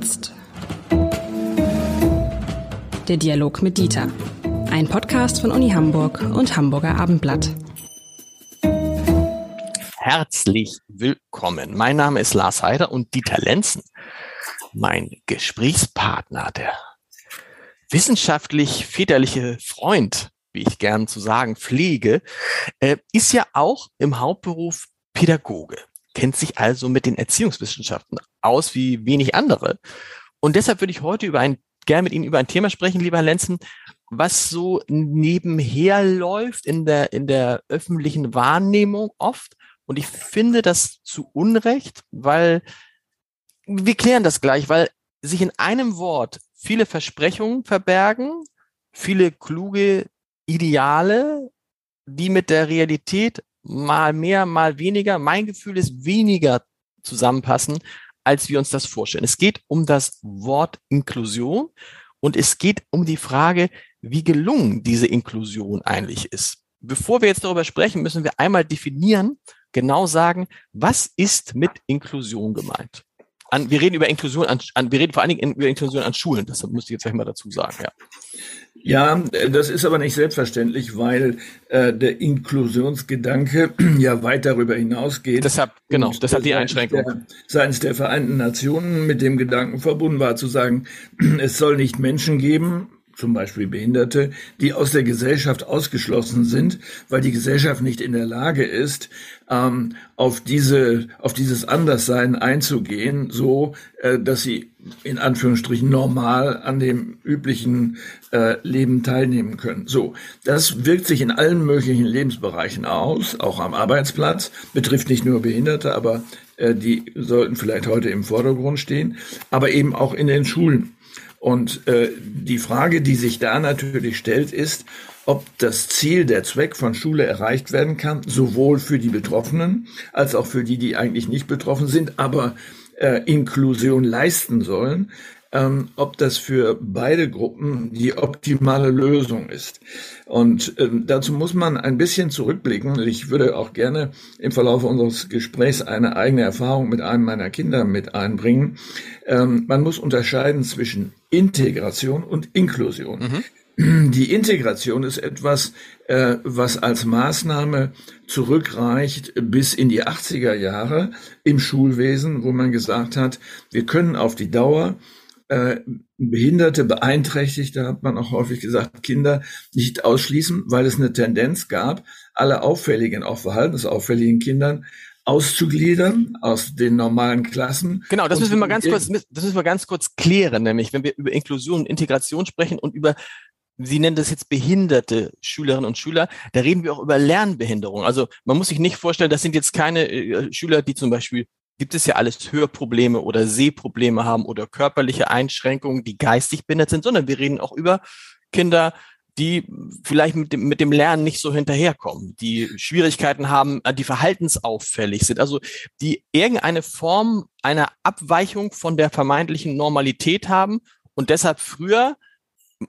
Jetzt. Der Dialog mit Dieter. Ein Podcast von Uni Hamburg und Hamburger Abendblatt. Herzlich willkommen. Mein Name ist Lars Heider und Dieter Lenzen, mein Gesprächspartner, der wissenschaftlich väterliche Freund, wie ich gern zu sagen pflege, äh, ist ja auch im Hauptberuf Pädagoge kennt sich also mit den Erziehungswissenschaften aus wie wenig andere. Und deshalb würde ich heute über ein, gerne mit Ihnen über ein Thema sprechen, lieber Herr Lenzen, was so nebenher läuft in der, in der öffentlichen Wahrnehmung oft. Und ich finde das zu Unrecht, weil wir klären das gleich, weil sich in einem Wort viele Versprechungen verbergen, viele kluge Ideale, die mit der Realität mal mehr, mal weniger. Mein Gefühl ist weniger zusammenpassen, als wir uns das vorstellen. Es geht um das Wort Inklusion und es geht um die Frage, wie gelungen diese Inklusion eigentlich ist. Bevor wir jetzt darüber sprechen, müssen wir einmal definieren, genau sagen, was ist mit Inklusion gemeint? An, wir reden über Inklusion an, an, wir reden vor allen Dingen über Inklusion an Schulen, das muss ich jetzt gleich mal dazu sagen, ja. Ja, das ist aber nicht selbstverständlich, weil äh, der Inklusionsgedanke ja weit darüber hinausgeht. Deshalb, genau, deshalb die Einschränkung. Der, seitens der Vereinten Nationen mit dem Gedanken verbunden war, zu sagen, es soll nicht Menschen geben, zum Beispiel Behinderte, die aus der Gesellschaft ausgeschlossen sind, weil die Gesellschaft nicht in der Lage ist, ähm, auf diese, auf dieses Anderssein einzugehen, so äh, dass sie in Anführungsstrichen normal an dem üblichen äh, Leben teilnehmen können. So, das wirkt sich in allen möglichen Lebensbereichen aus, auch am Arbeitsplatz, betrifft nicht nur Behinderte, aber äh, die sollten vielleicht heute im Vordergrund stehen, aber eben auch in den Schulen. Und äh, die Frage, die sich da natürlich stellt, ist, ob das Ziel, der Zweck von Schule erreicht werden kann, sowohl für die Betroffenen als auch für die, die eigentlich nicht betroffen sind, aber äh, Inklusion leisten sollen ähm, ob das für beide Gruppen die optimale Lösung ist. Und ähm, dazu muss man ein bisschen zurückblicken. Ich würde auch gerne im Verlauf unseres Gesprächs eine eigene Erfahrung mit einem meiner Kinder mit einbringen. Ähm, man muss unterscheiden zwischen Integration und Inklusion. Mhm. Die Integration ist etwas, äh, was als Maßnahme zurückreicht bis in die 80er Jahre im Schulwesen, wo man gesagt hat, wir können auf die Dauer äh, Behinderte, Beeinträchtigte, hat man auch häufig gesagt, Kinder nicht ausschließen, weil es eine Tendenz gab, alle auffälligen, auch verhaltensauffälligen Kindern auszugliedern aus den normalen Klassen. Genau, das müssen wir mal ganz kurz, das müssen wir ganz kurz klären, nämlich wenn wir über Inklusion und Integration sprechen und über Sie nennen das jetzt behinderte Schülerinnen und Schüler. Da reden wir auch über Lernbehinderung. Also man muss sich nicht vorstellen, das sind jetzt keine äh, Schüler, die zum Beispiel gibt es ja alles Hörprobleme oder Sehprobleme haben oder körperliche Einschränkungen, die geistig behindert sind, sondern wir reden auch über Kinder, die vielleicht mit dem, mit dem Lernen nicht so hinterherkommen, die Schwierigkeiten haben, äh, die verhaltensauffällig sind, also die irgendeine Form einer Abweichung von der vermeintlichen Normalität haben und deshalb früher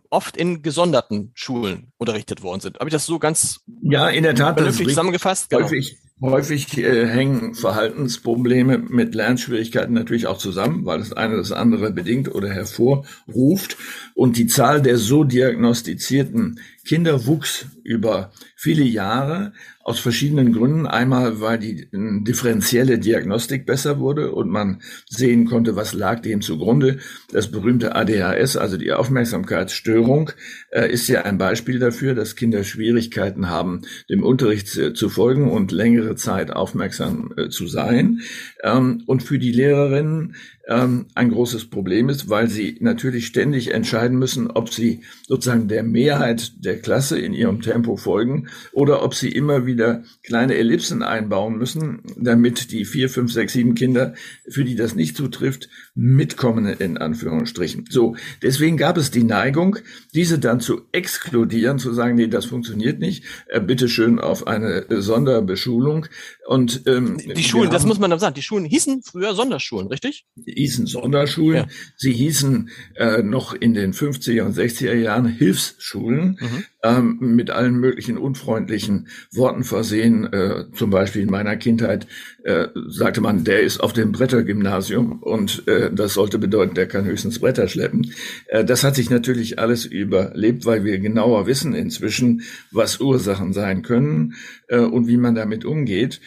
oft in gesonderten Schulen unterrichtet worden sind. Habe ich das so ganz ja in der Tat vernünftig zusammengefasst? Genau. Häufig, Häufig äh, hängen Verhaltensprobleme mit Lernschwierigkeiten natürlich auch zusammen, weil das eine das andere bedingt oder hervorruft. Und die Zahl der so diagnostizierten Kinder wuchs über viele Jahre aus verschiedenen Gründen. Einmal, weil die differenzielle Diagnostik besser wurde und man sehen konnte, was lag dem zugrunde. Das berühmte ADHS, also die Aufmerksamkeitsstörung, äh, ist ja ein Beispiel dafür, dass Kinder Schwierigkeiten haben, dem Unterricht äh, zu folgen und längere Zeit aufmerksam äh, zu sein. Ähm, und für die Lehrerinnen ähm, ein großes Problem ist, weil sie natürlich ständig entscheiden müssen, ob sie sozusagen der Mehrheit der Klasse in ihrem Tempo folgen oder ob sie immer wieder kleine Ellipsen einbauen müssen, damit die vier, fünf, sechs, sieben Kinder, für die das nicht zutrifft, mitkommen in Anführungsstrichen. So, deswegen gab es die Neigung, diese dann zu exkludieren, zu sagen, nee, das funktioniert nicht, äh, bitte schön auf eine Sonderbeschulung. Und ähm, die Schulen, das muss man dann sagen, die Schulen hießen früher Sonderschulen, richtig? hießen Sonderschulen, ja. sie hießen äh, noch in den 50er und 60er Jahren Hilfsschulen. Mhm. Ähm, mit allen möglichen unfreundlichen Worten versehen. Äh, zum Beispiel in meiner Kindheit äh, sagte man, der ist auf dem Brettergymnasium und äh, das sollte bedeuten, der kann höchstens Bretter schleppen. Äh, das hat sich natürlich alles überlebt, weil wir genauer wissen inzwischen, was Ursachen sein können äh, und wie man damit umgeht.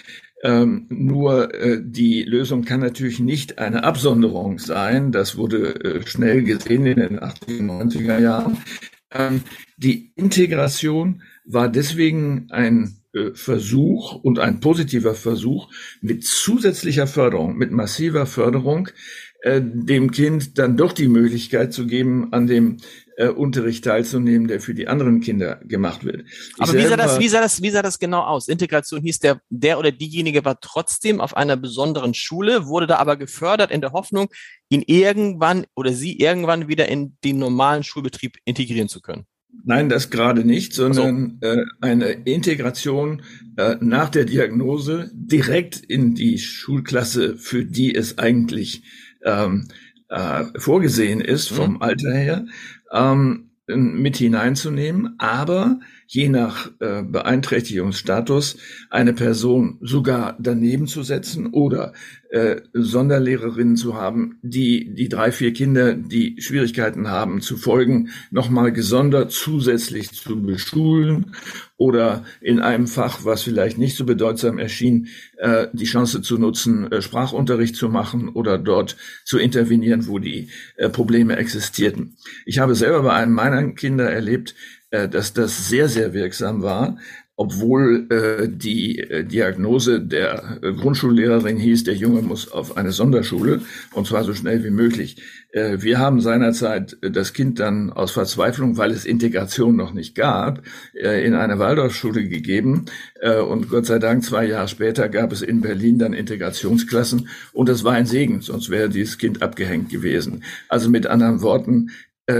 Ähm, nur äh, die Lösung kann natürlich nicht eine Absonderung sein. Das wurde äh, schnell gesehen in den 80er, 90er Jahren. Ähm, die Integration war deswegen ein äh, Versuch und ein positiver Versuch mit zusätzlicher Förderung, mit massiver Förderung, äh, dem Kind dann doch die Möglichkeit zu geben, an dem äh, Unterricht teilzunehmen, der für die anderen Kinder gemacht wird. Ich Aber wie sah, das, wie, sah das, wie sah das genau aus? Integration hieß, der, der oder diejenige war trotzdem auf einer besonderen Schule, wurde da aber gefördert in der Hoffnung, ihn irgendwann oder sie irgendwann wieder in den normalen Schulbetrieb integrieren zu können. Nein, das gerade nicht, sondern so. äh, eine Integration äh, nach der Diagnose direkt in die Schulklasse, für die es eigentlich ähm, äh, vorgesehen ist vom mhm. Alter her ähm, mit hineinzunehmen, aber je nach äh, Beeinträchtigungsstatus eine Person sogar daneben zu setzen oder äh, Sonderlehrerinnen zu haben, die die drei, vier Kinder, die Schwierigkeiten haben zu folgen, nochmal gesondert zusätzlich zu beschulen oder in einem Fach, was vielleicht nicht so bedeutsam erschien, äh, die Chance zu nutzen, äh, Sprachunterricht zu machen oder dort zu intervenieren, wo die äh, Probleme existierten. Ich habe selber bei einem meiner Kinder erlebt, äh, dass das sehr, sehr wirksam war, obwohl äh, die äh, Diagnose der äh, Grundschullehrerin hieß, der Junge muss auf eine Sonderschule und zwar so schnell wie möglich. Wir haben seinerzeit das Kind dann aus Verzweiflung, weil es Integration noch nicht gab, in eine Waldorfschule gegeben äh, und Gott sei Dank zwei Jahre später gab es in Berlin dann Integrationsklassen und das war ein Segen, sonst wäre dieses Kind abgehängt gewesen. Also mit anderen Worten,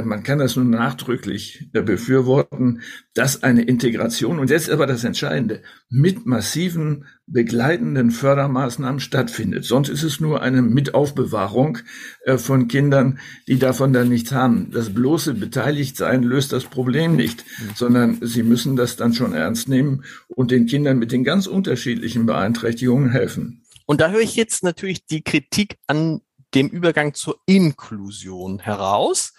man kann das nur nachdrücklich äh, befürworten, dass eine Integration, und jetzt aber das Entscheidende, mit massiven begleitenden Fördermaßnahmen stattfindet. Sonst ist es nur eine Mitaufbewahrung äh, von Kindern, die davon dann nichts haben. Das bloße Beteiligtsein löst das Problem nicht, mhm. sondern sie müssen das dann schon ernst nehmen und den Kindern mit den ganz unterschiedlichen Beeinträchtigungen helfen. Und da höre ich jetzt natürlich die Kritik an dem Übergang zur Inklusion heraus.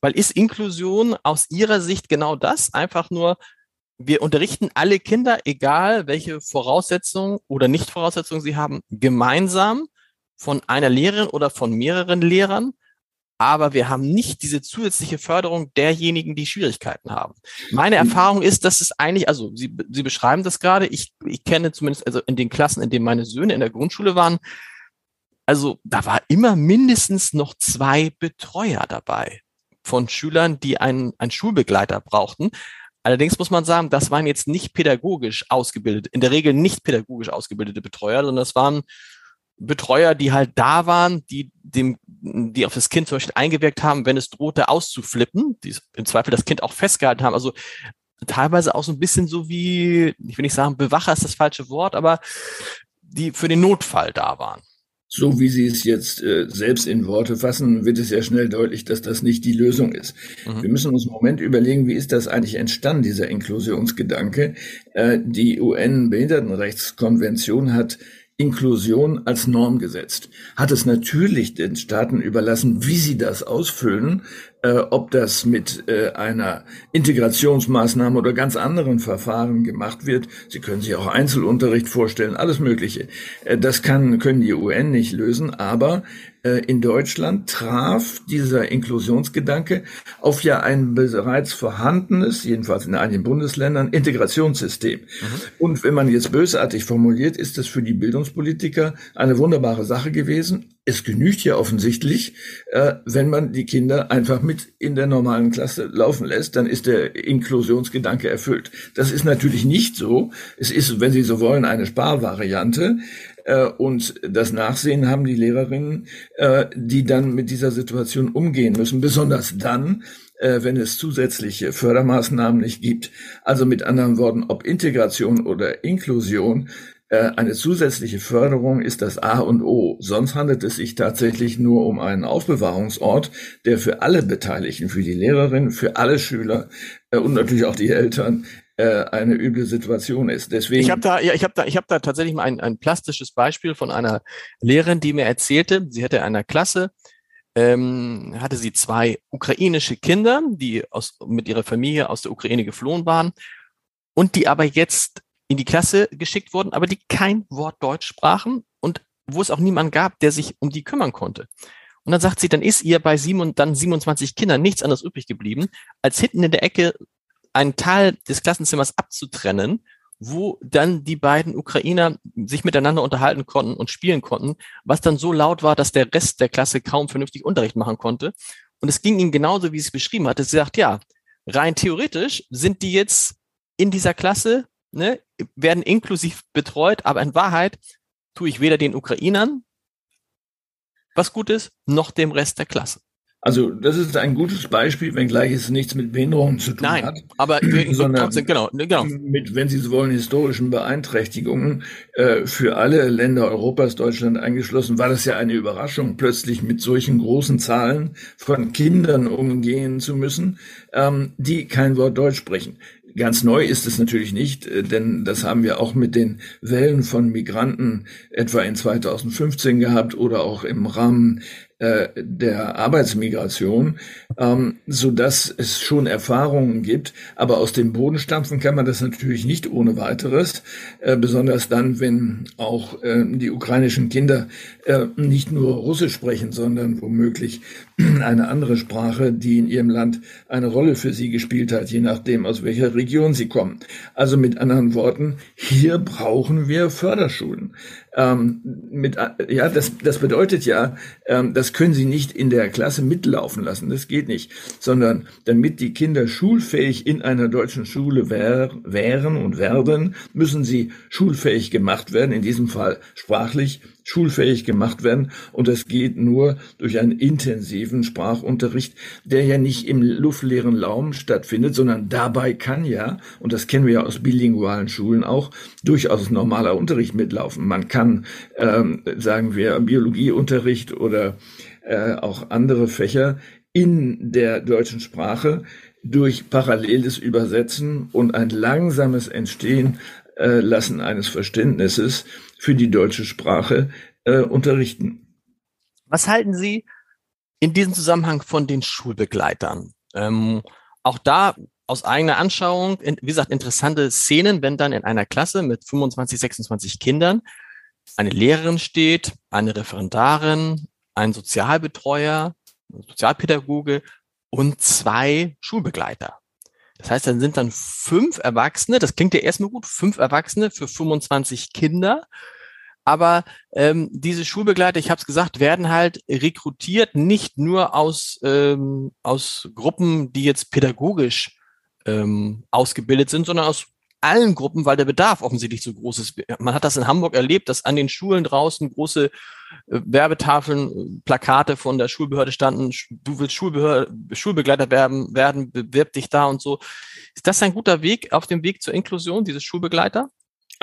Weil ist Inklusion aus Ihrer Sicht genau das? Einfach nur, wir unterrichten alle Kinder, egal welche Voraussetzungen oder Nicht-Voraussetzungen sie haben, gemeinsam von einer Lehrerin oder von mehreren Lehrern. Aber wir haben nicht diese zusätzliche Förderung derjenigen, die Schwierigkeiten haben. Meine mhm. Erfahrung ist, dass es eigentlich, also Sie, Sie beschreiben das gerade, ich, ich kenne zumindest, also in den Klassen, in denen meine Söhne in der Grundschule waren, also da war immer mindestens noch zwei Betreuer dabei von Schülern, die einen, einen Schulbegleiter brauchten. Allerdings muss man sagen, das waren jetzt nicht pädagogisch ausgebildete, in der Regel nicht pädagogisch ausgebildete Betreuer, sondern das waren Betreuer, die halt da waren, die dem, die auf das Kind zum Beispiel eingewirkt haben, wenn es drohte auszuflippen, die im Zweifel das Kind auch festgehalten haben. Also teilweise auch so ein bisschen so wie, ich will nicht sagen, Bewacher ist das falsche Wort, aber die für den Notfall da waren. So wie Sie es jetzt äh, selbst in Worte fassen, wird es ja schnell deutlich, dass das nicht die Lösung ist. Mhm. Wir müssen uns einen Moment überlegen, wie ist das eigentlich entstanden, dieser Inklusionsgedanke. Äh, die UN-Behindertenrechtskonvention hat Inklusion als Norm gesetzt, hat es natürlich den Staaten überlassen, wie sie das ausfüllen, äh, ob das mit äh, einer Integrationsmaßnahme oder ganz anderen Verfahren gemacht wird. Sie können sich auch Einzelunterricht vorstellen, alles Mögliche. Äh, das kann, können die UN nicht lösen, aber äh, in Deutschland traf dieser Inklusionsgedanke auf ja ein bereits vorhandenes, jedenfalls in einigen Bundesländern, Integrationssystem. Mhm. Und wenn man jetzt bösartig formuliert, ist das für die Bildungspolitiker eine wunderbare Sache gewesen. Es genügt ja offensichtlich, äh, wenn man die Kinder einfach mit in der normalen Klasse laufen lässt, dann ist der Inklusionsgedanke erfüllt. Das ist natürlich nicht so. Es ist, wenn Sie so wollen, eine Sparvariante. Äh, und das Nachsehen haben die Lehrerinnen, äh, die dann mit dieser Situation umgehen müssen, besonders dann, äh, wenn es zusätzliche Fördermaßnahmen nicht gibt. Also mit anderen Worten, ob Integration oder Inklusion, eine zusätzliche Förderung ist das A und O. Sonst handelt es sich tatsächlich nur um einen Aufbewahrungsort, der für alle Beteiligten, für die Lehrerin, für alle Schüler äh, und natürlich auch die Eltern äh, eine üble Situation ist. Deswegen. Ich habe da, ja, ich habe da, ich habe da tatsächlich mal ein, ein plastisches Beispiel von einer Lehrerin, die mir erzählte, sie hätte in einer Klasse ähm, hatte sie zwei ukrainische Kinder, die aus, mit ihrer Familie aus der Ukraine geflohen waren und die aber jetzt in die Klasse geschickt wurden, aber die kein Wort Deutsch sprachen und wo es auch niemand gab, der sich um die kümmern konnte. Und dann sagt sie, dann ist ihr bei sieben und dann 27 Kindern nichts anderes übrig geblieben, als hinten in der Ecke einen Teil des Klassenzimmers abzutrennen, wo dann die beiden Ukrainer sich miteinander unterhalten konnten und spielen konnten, was dann so laut war, dass der Rest der Klasse kaum vernünftig Unterricht machen konnte. Und es ging ihnen genauso, wie sie es beschrieben hatte. Sie sagt, ja, rein theoretisch sind die jetzt in dieser Klasse, ne, werden inklusiv betreut, aber in Wahrheit tue ich weder den Ukrainern was Gutes, noch dem Rest der Klasse. Also das ist ein gutes Beispiel, wenngleich es nichts mit Behinderungen zu tun Nein, hat. aber sondern trotzdem, genau, ne, genau. mit, wenn Sie so wollen, historischen Beeinträchtigungen äh, für alle Länder Europas, Deutschland eingeschlossen, war das ja eine Überraschung, plötzlich mit solchen großen Zahlen von Kindern umgehen zu müssen, ähm, die kein Wort Deutsch sprechen. Ganz neu ist es natürlich nicht, äh, denn das haben wir auch mit den Wellen von Migranten etwa in 2015 gehabt oder auch im Rahmen äh, der Arbeitsmigration, ähm, so dass es schon Erfahrungen gibt. Aber aus dem Boden stampfen kann man das natürlich nicht ohne weiteres, äh, besonders dann, wenn auch die ukrainischen Kinder nicht nur Russisch sprechen, sondern womöglich eine andere Sprache, die in ihrem Land eine Rolle für sie gespielt hat, je nachdem, aus welcher Region sie kommen. Also mit anderen Worten, hier brauchen wir Förderschulen. Ähm, mit, ja, das, das bedeutet ja, ähm, das können Sie nicht in der Klasse mitlaufen lassen. Das geht nicht, sondern damit die Kinder schulfähig in einer deutschen Schule wär, wären und werden, müssen sie schulfähig gemacht werden. In diesem Fall sprachlich, schulfähig gemacht werden. Und das geht nur durch einen intensiven Sprachunterricht, der ja nicht im luftleeren Raum stattfindet, sondern dabei kann ja, und das kennen wir ja aus bilingualen Schulen auch, durchaus normaler Unterricht mitlaufen. Man kann, ähm, sagen wir, Biologieunterricht oder äh, auch andere Fächer in der deutschen Sprache durch paralleles Übersetzen und ein langsames Entstehen äh, lassen eines Verständnisses für die deutsche Sprache äh, unterrichten. Was halten Sie in diesem Zusammenhang von den Schulbegleitern? Ähm, auch da aus eigener Anschauung, wie gesagt, interessante Szenen, wenn dann in einer Klasse mit 25, 26 Kindern eine Lehrerin steht, eine Referendarin, ein Sozialbetreuer, ein Sozialpädagoge und zwei Schulbegleiter. Das heißt, dann sind dann fünf Erwachsene, das klingt ja erstmal gut, fünf Erwachsene für 25 Kinder. Aber ähm, diese Schulbegleiter, ich habe es gesagt, werden halt rekrutiert nicht nur aus, ähm, aus Gruppen, die jetzt pädagogisch ähm, ausgebildet sind, sondern aus allen Gruppen, weil der Bedarf offensichtlich so groß ist. Man hat das in Hamburg erlebt, dass an den Schulen draußen große äh, Werbetafeln, Plakate von der Schulbehörde standen, du willst Schulbehörde, Schulbegleiter werden, werden, bewirb dich da und so. Ist das ein guter Weg auf dem Weg zur Inklusion, dieses Schulbegleiter?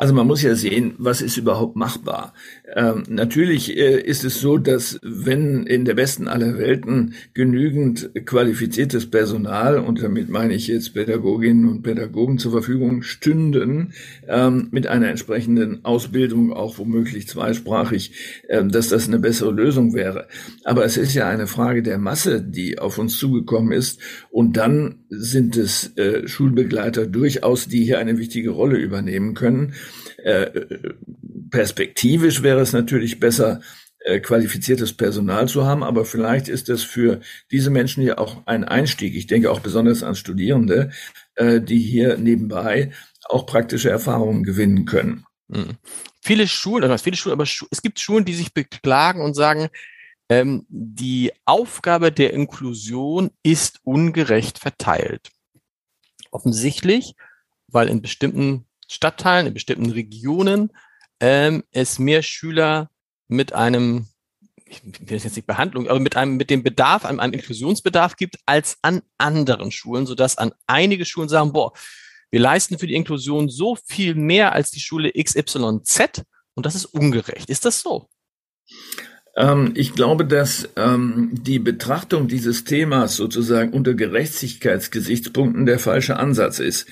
Also man muss ja sehen, was ist überhaupt machbar. Ähm, natürlich äh, ist es so, dass wenn in der besten aller Welten genügend qualifiziertes Personal, und damit meine ich jetzt Pädagoginnen und Pädagogen zur Verfügung stünden, ähm, mit einer entsprechenden Ausbildung, auch womöglich zweisprachig, äh, dass das eine bessere Lösung wäre. Aber es ist ja eine Frage der Masse, die auf uns zugekommen ist. Und dann sind es äh, Schulbegleiter durchaus, die hier eine wichtige Rolle übernehmen können. Äh, perspektivisch wäre es natürlich besser, äh, qualifiziertes Personal zu haben, aber vielleicht ist es für diese Menschen ja auch ein Einstieg. Ich denke auch besonders an Studierende, äh, die hier nebenbei auch praktische Erfahrungen gewinnen können. Mhm. Viele Schulen, also viele Schulen, aber es gibt Schulen, die sich beklagen und sagen, ähm, die Aufgabe der Inklusion ist ungerecht verteilt. Offensichtlich, weil in bestimmten Stadtteilen, in bestimmten Regionen ähm, es mehr Schüler mit einem, ich will jetzt nicht Behandlung, aber mit einem, mit dem Bedarf, einem, einem Inklusionsbedarf gibt, als an anderen Schulen, sodass an einige Schulen sagen, boah, wir leisten für die Inklusion so viel mehr als die Schule XYZ und das ist ungerecht. Ist das so? Ähm, ich glaube, dass ähm, die Betrachtung dieses Themas sozusagen unter Gerechtigkeitsgesichtspunkten der falsche Ansatz ist.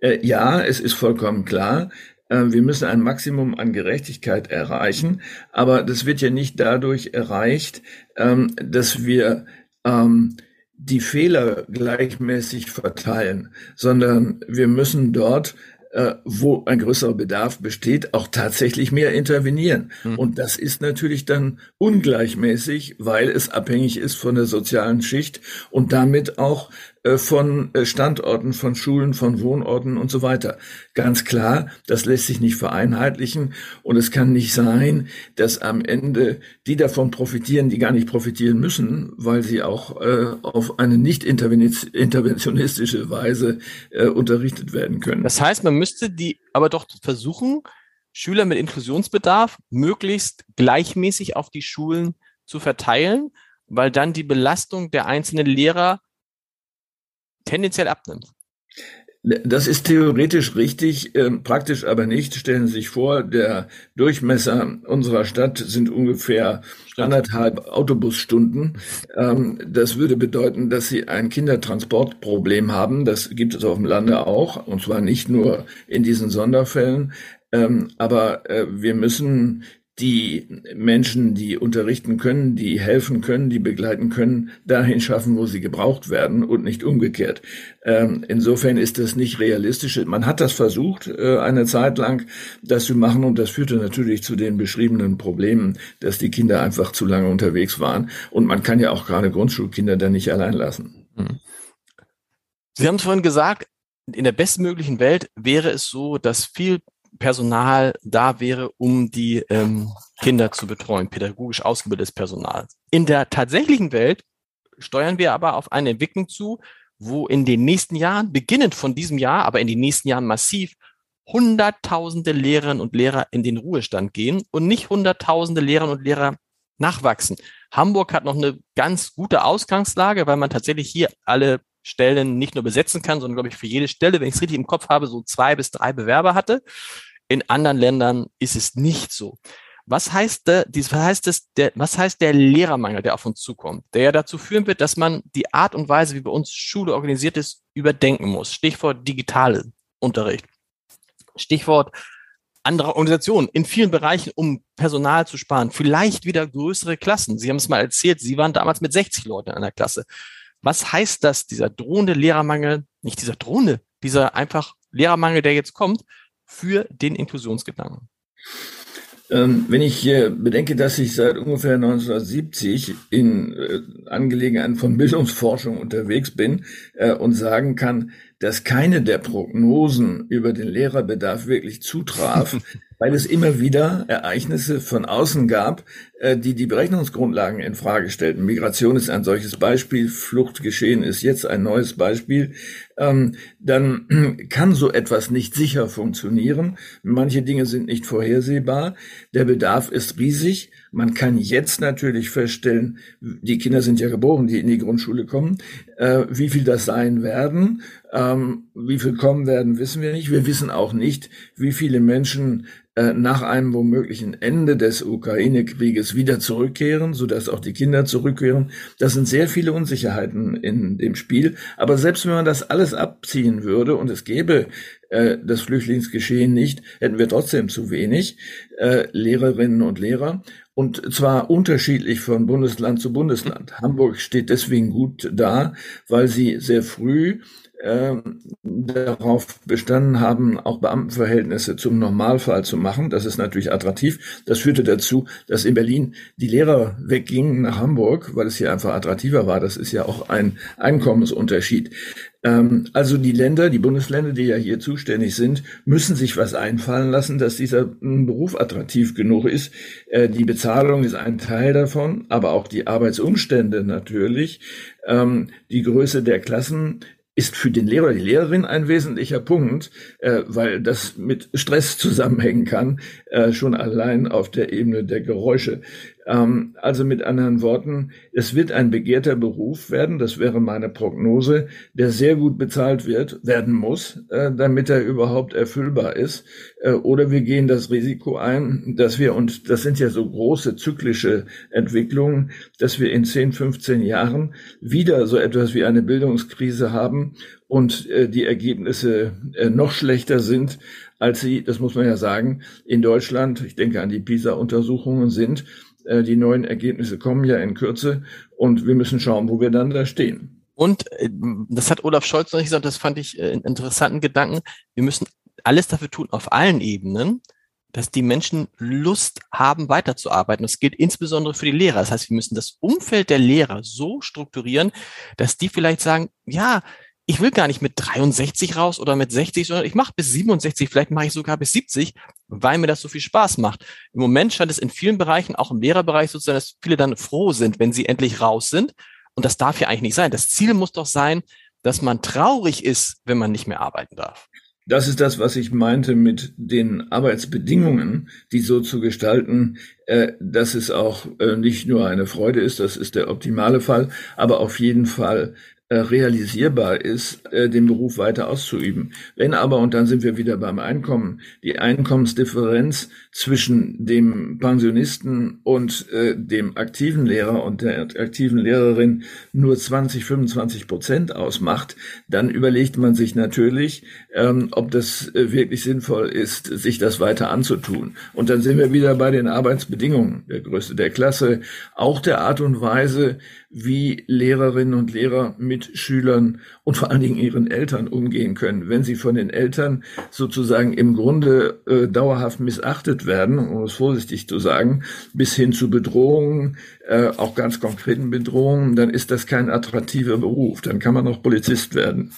Äh, ja, es ist vollkommen klar, äh, wir müssen ein Maximum an Gerechtigkeit erreichen, aber das wird ja nicht dadurch erreicht, ähm, dass wir ähm, die Fehler gleichmäßig verteilen, sondern wir müssen dort äh, wo ein größerer Bedarf besteht, auch tatsächlich mehr intervenieren. Mhm. Und das ist natürlich dann ungleichmäßig, weil es abhängig ist von der sozialen Schicht und damit auch von äh, Standorten, von Schulen, von Wohnorten und so weiter. Ganz klar, das lässt sich nicht vereinheitlichen und es kann nicht sein, dass am Ende die davon profitieren, die gar nicht profitieren müssen, weil sie auch äh, auf eine nicht interventionistische Weise äh, unterrichtet werden können. Das heißt, man müsste die aber doch versuchen, Schüler mit Inklusionsbedarf möglichst gleichmäßig auf die Schulen zu verteilen, weil dann die Belastung der einzelnen Lehrer tendenziell abnimmt. Das ist theoretisch richtig, äh, praktisch aber nicht. Stellen Sie sich vor, der Durchmesser unserer Stadt sind ungefähr anderthalb Autobusstunden. Ähm, das würde bedeuten, dass Sie ein Kindertransportproblem haben. Das gibt es auf dem Lande auch, und zwar nicht nur in diesen Sonderfällen. Ähm, aber äh, wir müssen die Menschen, die unterrichten können, die helfen können, die begleiten können, dahin schaffen, wo sie gebraucht werden und nicht umgekehrt. Ähm, insofern ist das nicht realistisch. Man hat das versucht, äh, eine Zeit lang das zu machen und das führte natürlich zu den beschriebenen Problemen, dass die Kinder einfach zu lange unterwegs waren. Und man kann ja auch gerade Grundschulkinder dann nicht allein lassen. Hm. Sie haben es vorhin gesagt, in der bestmöglichen Welt wäre es so, dass viel Personal da wäre, um die ähm, Kinder zu betreuen, pädagogisch ausgebildetes Personal. In der tatsächlichen Welt steuern wir aber auf eine Entwicklung zu, wo in den nächsten Jahren, beginnend von diesem Jahr, aber in den nächsten Jahren massiv, Hunderttausende Lehrerinnen und Lehrer in den Ruhestand gehen und nicht Hunderttausende Lehrerinnen und Lehrer nachwachsen. Hamburg hat noch eine ganz gute Ausgangslage, weil man tatsächlich hier alle Stellen nicht nur besetzen kann, sondern glaube ich für jede Stelle, wenn ich es richtig im Kopf habe, so zwei bis drei Bewerber hatte. In anderen Ländern ist es nicht so. Was heißt, der, was heißt das, der, was heißt der Lehrermangel, der auf uns zukommt, der ja dazu führen wird, dass man die Art und Weise, wie bei uns Schule organisiert ist, überdenken muss. Stichwort digitale Unterricht. Stichwort andere Organisationen in vielen Bereichen, um Personal zu sparen. Vielleicht wieder größere Klassen. Sie haben es mal erzählt, Sie waren damals mit 60 Leuten in einer Klasse. Was heißt das, dieser drohende Lehrermangel, nicht dieser drohende, dieser einfach Lehrermangel, der jetzt kommt, für den Inklusionsgedanken? Ähm, wenn ich bedenke, dass ich seit ungefähr 1970 in äh, Angelegenheiten von Bildungsforschung unterwegs bin äh, und sagen kann, dass keine der Prognosen über den Lehrerbedarf wirklich zutraf, weil es immer wieder Ereignisse von außen gab, äh, die die Berechnungsgrundlagen in Frage stellten. Migration ist ein solches Beispiel, Fluchtgeschehen ist jetzt ein neues Beispiel. Ähm, dann kann so etwas nicht sicher funktionieren. Manche Dinge sind nicht vorhersehbar. Der Bedarf ist riesig. Man kann jetzt natürlich feststellen, die Kinder sind ja geboren, die in die Grundschule kommen, äh, wie viel das sein werden. Ähm, wie viel kommen werden, wissen wir nicht. Wir wissen auch nicht, wie viele Menschen äh, nach einem womöglichen Ende des Ukraine-Krieges wieder zurückkehren, sodass auch die Kinder zurückkehren. Das sind sehr viele Unsicherheiten in dem Spiel. Aber selbst wenn man das alles abziehen würde und es gäbe äh, das Flüchtlingsgeschehen nicht, hätten wir trotzdem zu wenig äh, Lehrerinnen und Lehrer. Und zwar unterschiedlich von Bundesland zu Bundesland. Hamburg steht deswegen gut da, weil sie sehr früh äh, darauf bestanden haben, auch Beamtenverhältnisse zum Normalfall zu machen. Das ist natürlich attraktiv. Das führte dazu, dass in Berlin die Lehrer weggingen nach Hamburg, weil es hier einfach attraktiver war. Das ist ja auch ein Einkommensunterschied. Ähm, also die Länder, die Bundesländer, die ja hier zuständig sind, müssen sich was einfallen lassen, dass dieser Beruf attraktiv genug ist. Äh, die Bezahlung ist ein Teil davon, aber auch die Arbeitsumstände natürlich. Ähm, die Größe der Klassen ist für den Lehrer die Lehrerin ein wesentlicher Punkt, äh, weil das mit Stress zusammenhängen kann, äh, schon allein auf der Ebene der Geräusche. Ähm, also mit anderen Worten, es wird ein begehrter Beruf werden, das wäre meine Prognose, der sehr gut bezahlt wird, werden muss, äh, damit er überhaupt erfüllbar ist. Äh, oder wir gehen das Risiko ein, dass wir, und das sind ja so große zyklische Entwicklungen, dass wir in 10, 15 Jahren wieder so etwas wie eine Bildungskrise haben und äh, die Ergebnisse noch schlechter sind, als sie, das muss man ja sagen, in Deutschland, ich denke an die PISA-Untersuchungen sind, die neuen Ergebnisse kommen ja in Kürze und wir müssen schauen, wo wir dann da stehen. Und äh, das hat Olaf Scholz noch nicht gesagt, das fand ich äh, einen interessanten Gedanken. Wir müssen alles dafür tun, auf allen Ebenen, dass die Menschen Lust haben, weiterzuarbeiten. Das gilt insbesondere für die Lehrer. Das heißt, wir müssen das Umfeld der Lehrer so strukturieren, dass die vielleicht sagen, ja, ich will gar nicht mit 63 raus oder mit 60, sondern ich mache bis 67, vielleicht mache ich sogar bis 70, weil mir das so viel Spaß macht. Im Moment scheint es in vielen Bereichen, auch im Lehrerbereich sozusagen, dass viele dann froh sind, wenn sie endlich raus sind. Und das darf ja eigentlich nicht sein. Das Ziel muss doch sein, dass man traurig ist, wenn man nicht mehr arbeiten darf. Das ist das, was ich meinte mit den Arbeitsbedingungen, die so zu gestalten, äh, dass es auch äh, nicht nur eine Freude ist, das ist der optimale Fall, aber auf jeden Fall realisierbar ist, äh, den Beruf weiter auszuüben. Wenn aber, und dann sind wir wieder beim Einkommen, die Einkommensdifferenz zwischen dem Pensionisten und äh, dem aktiven Lehrer und der aktiven Lehrerin nur 20, 25 Prozent ausmacht, dann überlegt man sich natürlich, ähm, ob das wirklich sinnvoll ist, sich das weiter anzutun. Und dann sind wir wieder bei den Arbeitsbedingungen der Größe der Klasse, auch der Art und Weise, wie Lehrerinnen und Lehrer Schülern und vor allen Dingen ihren Eltern umgehen können. Wenn sie von den Eltern sozusagen im Grunde äh, dauerhaft missachtet werden, um es vorsichtig zu sagen, bis hin zu Bedrohungen, äh, auch ganz konkreten Bedrohungen, dann ist das kein attraktiver Beruf. Dann kann man auch Polizist werden.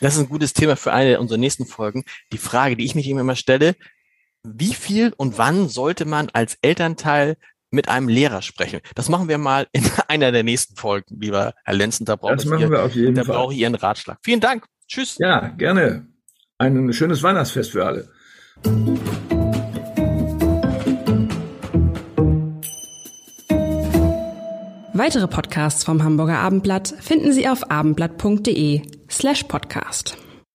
Das ist ein gutes Thema für eine unserer nächsten Folgen. Die Frage, die ich mich immer stelle, wie viel und wann sollte man als Elternteil mit einem Lehrer sprechen. Das machen wir mal in einer der nächsten Folgen, lieber Herr Lenzen. Da brauche ich, ihr, da brauche ich Ihren Ratschlag. Vielen Dank. Tschüss. Ja, gerne. Ein schönes Weihnachtsfest für alle. Weitere Podcasts vom Hamburger Abendblatt finden Sie auf abendblatt.de slash podcast.